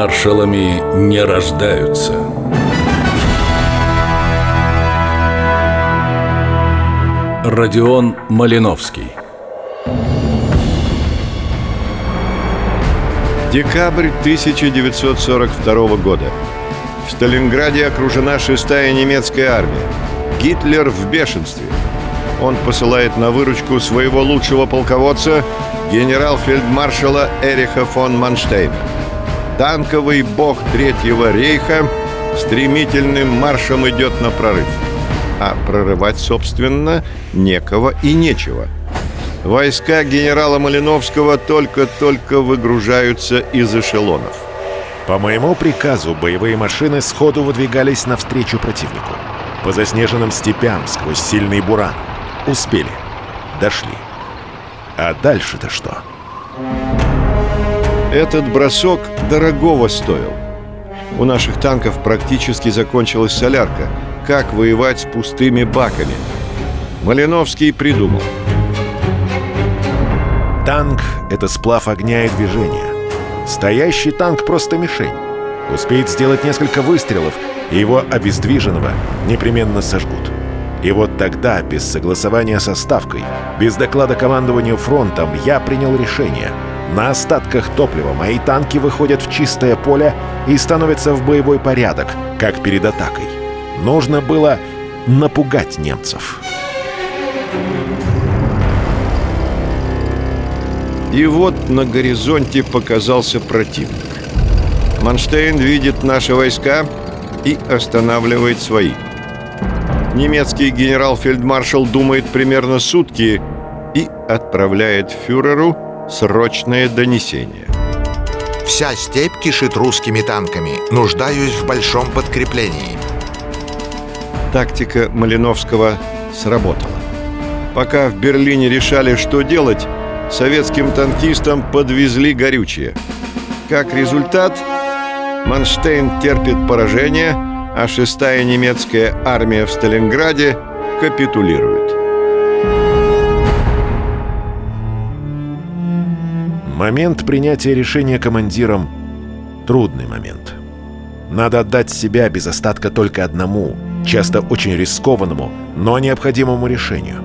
Маршалами не рождаются. Родион Малиновский Декабрь 1942 года. В Сталинграде окружена шестая немецкая армия. Гитлер в бешенстве. Он посылает на выручку своего лучшего полководца, генерал-фельдмаршала Эриха фон Манштейна. Танковый бог Третьего рейха стремительным маршем идет на прорыв. А прорывать, собственно, некого и нечего. Войска генерала Малиновского только-только выгружаются из эшелонов. По моему приказу боевые машины сходу выдвигались навстречу противнику. По заснеженным степям сквозь сильный буран. Успели. Дошли. А дальше-то что? Этот бросок дорогого стоил. У наших танков практически закончилась солярка. Как воевать с пустыми баками? Малиновский придумал. Танк — это сплав огня и движения. Стоящий танк — просто мишень. Успеет сделать несколько выстрелов, и его обездвиженного непременно сожгут. И вот тогда, без согласования со Ставкой, без доклада командованию фронтом, я принял решение. На остатках топлива мои танки выходят в чистое поле и становятся в боевой порядок, как перед атакой. Нужно было напугать немцев. И вот на горизонте показался противник. Манштейн видит наши войска и останавливает свои – немецкий генерал-фельдмаршал думает примерно сутки и отправляет фюреру срочное донесение. Вся степь кишит русскими танками. Нуждаюсь в большом подкреплении. Тактика Малиновского сработала. Пока в Берлине решали, что делать, советским танкистам подвезли горючее. Как результат, Манштейн терпит поражение – а шестая немецкая армия в Сталинграде капитулирует. Момент принятия решения командиром – трудный момент. Надо отдать себя без остатка только одному, часто очень рискованному, но необходимому решению.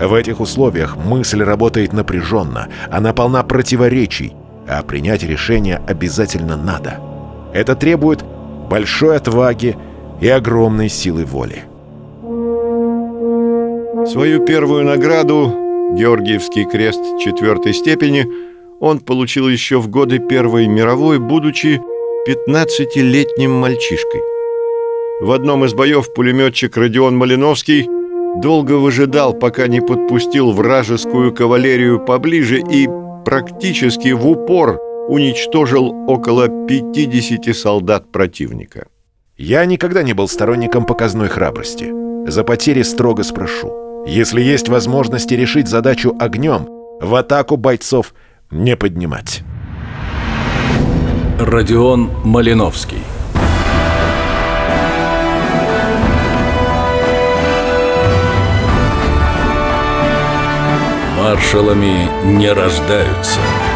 В этих условиях мысль работает напряженно, она полна противоречий, а принять решение обязательно надо. Это требует большой отваги и огромной силы воли. Свою первую награду, Георгиевский крест четвертой степени, он получил еще в годы Первой мировой, будучи 15-летним мальчишкой. В одном из боев пулеметчик Родион Малиновский долго выжидал, пока не подпустил вражескую кавалерию поближе и практически в упор уничтожил около 50 солдат противника. Я никогда не был сторонником показной храбрости. За потери строго спрошу. Если есть возможности решить задачу огнем, в атаку бойцов не поднимать. Родион Малиновский Маршалами не рождаются –